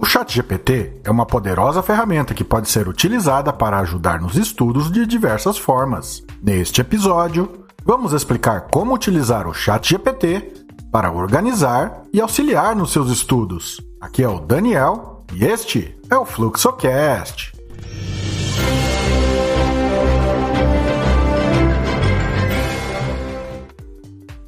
O ChatGPT é uma poderosa ferramenta que pode ser utilizada para ajudar nos estudos de diversas formas. Neste episódio, vamos explicar como utilizar o ChatGPT para organizar e auxiliar nos seus estudos. Aqui é o Daniel e este é o FluxoCast.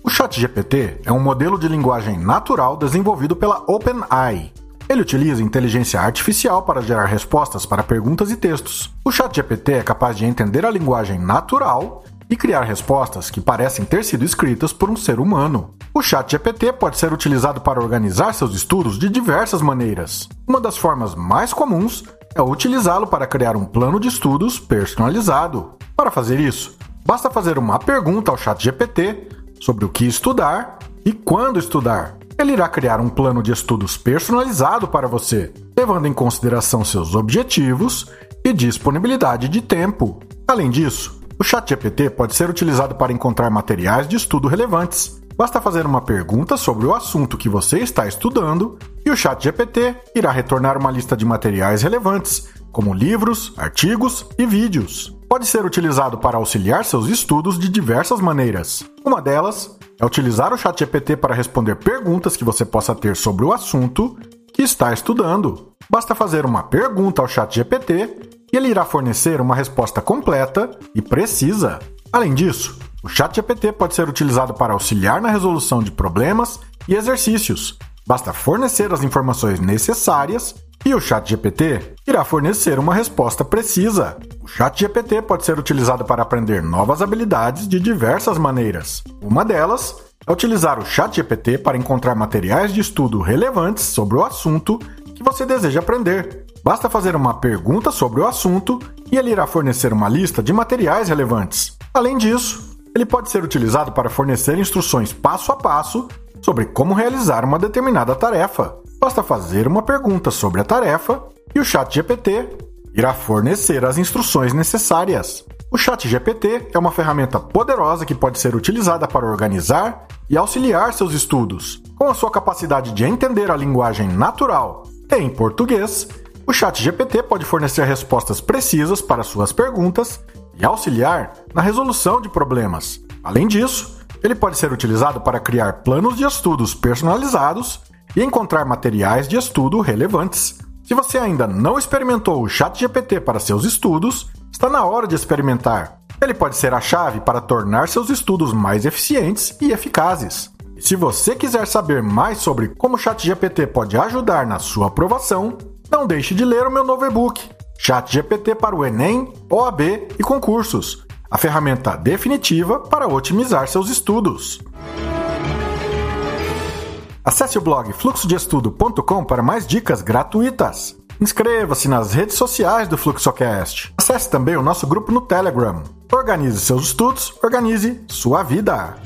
O ChatGPT é um modelo de linguagem natural desenvolvido pela OpenAI. Ele utiliza inteligência artificial para gerar respostas para perguntas e textos. O ChatGPT é capaz de entender a linguagem natural e criar respostas que parecem ter sido escritas por um ser humano. O ChatGPT pode ser utilizado para organizar seus estudos de diversas maneiras. Uma das formas mais comuns é utilizá-lo para criar um plano de estudos personalizado. Para fazer isso, basta fazer uma pergunta ao ChatGPT sobre o que estudar e quando estudar. Ele irá criar um plano de estudos personalizado para você, levando em consideração seus objetivos e disponibilidade de tempo. Além disso, o ChatGPT pode ser utilizado para encontrar materiais de estudo relevantes. Basta fazer uma pergunta sobre o assunto que você está estudando e o ChatGPT irá retornar uma lista de materiais relevantes, como livros, artigos e vídeos pode ser utilizado para auxiliar seus estudos de diversas maneiras. Uma delas é utilizar o ChatGPT para responder perguntas que você possa ter sobre o assunto que está estudando. Basta fazer uma pergunta ao ChatGPT e ele irá fornecer uma resposta completa e precisa. Além disso, o ChatGPT pode ser utilizado para auxiliar na resolução de problemas e exercícios. Basta fornecer as informações necessárias e o ChatGPT irá fornecer uma resposta precisa. O ChatGPT pode ser utilizado para aprender novas habilidades de diversas maneiras. Uma delas é utilizar o ChatGPT para encontrar materiais de estudo relevantes sobre o assunto que você deseja aprender. Basta fazer uma pergunta sobre o assunto e ele irá fornecer uma lista de materiais relevantes. Além disso, ele pode ser utilizado para fornecer instruções passo a passo sobre como realizar uma determinada tarefa. Basta fazer uma pergunta sobre a tarefa e o ChatGPT irá fornecer as instruções necessárias. O ChatGPT é uma ferramenta poderosa que pode ser utilizada para organizar e auxiliar seus estudos. Com a sua capacidade de entender a linguagem natural em português, o ChatGPT pode fornecer respostas precisas para suas perguntas e auxiliar na resolução de problemas. Além disso, ele pode ser utilizado para criar planos de estudos personalizados e encontrar materiais de estudo relevantes. Se você ainda não experimentou o ChatGPT para seus estudos, está na hora de experimentar. Ele pode ser a chave para tornar seus estudos mais eficientes e eficazes. Se você quiser saber mais sobre como o ChatGPT pode ajudar na sua aprovação, não deixe de ler o meu novo e-book, ChatGPT para o Enem, OAB e concursos, a ferramenta definitiva para otimizar seus estudos. Acesse o blog fluxodeestudo.com para mais dicas gratuitas. Inscreva-se nas redes sociais do FluxoCast. Acesse também o nosso grupo no Telegram. Organize seus estudos, organize sua vida.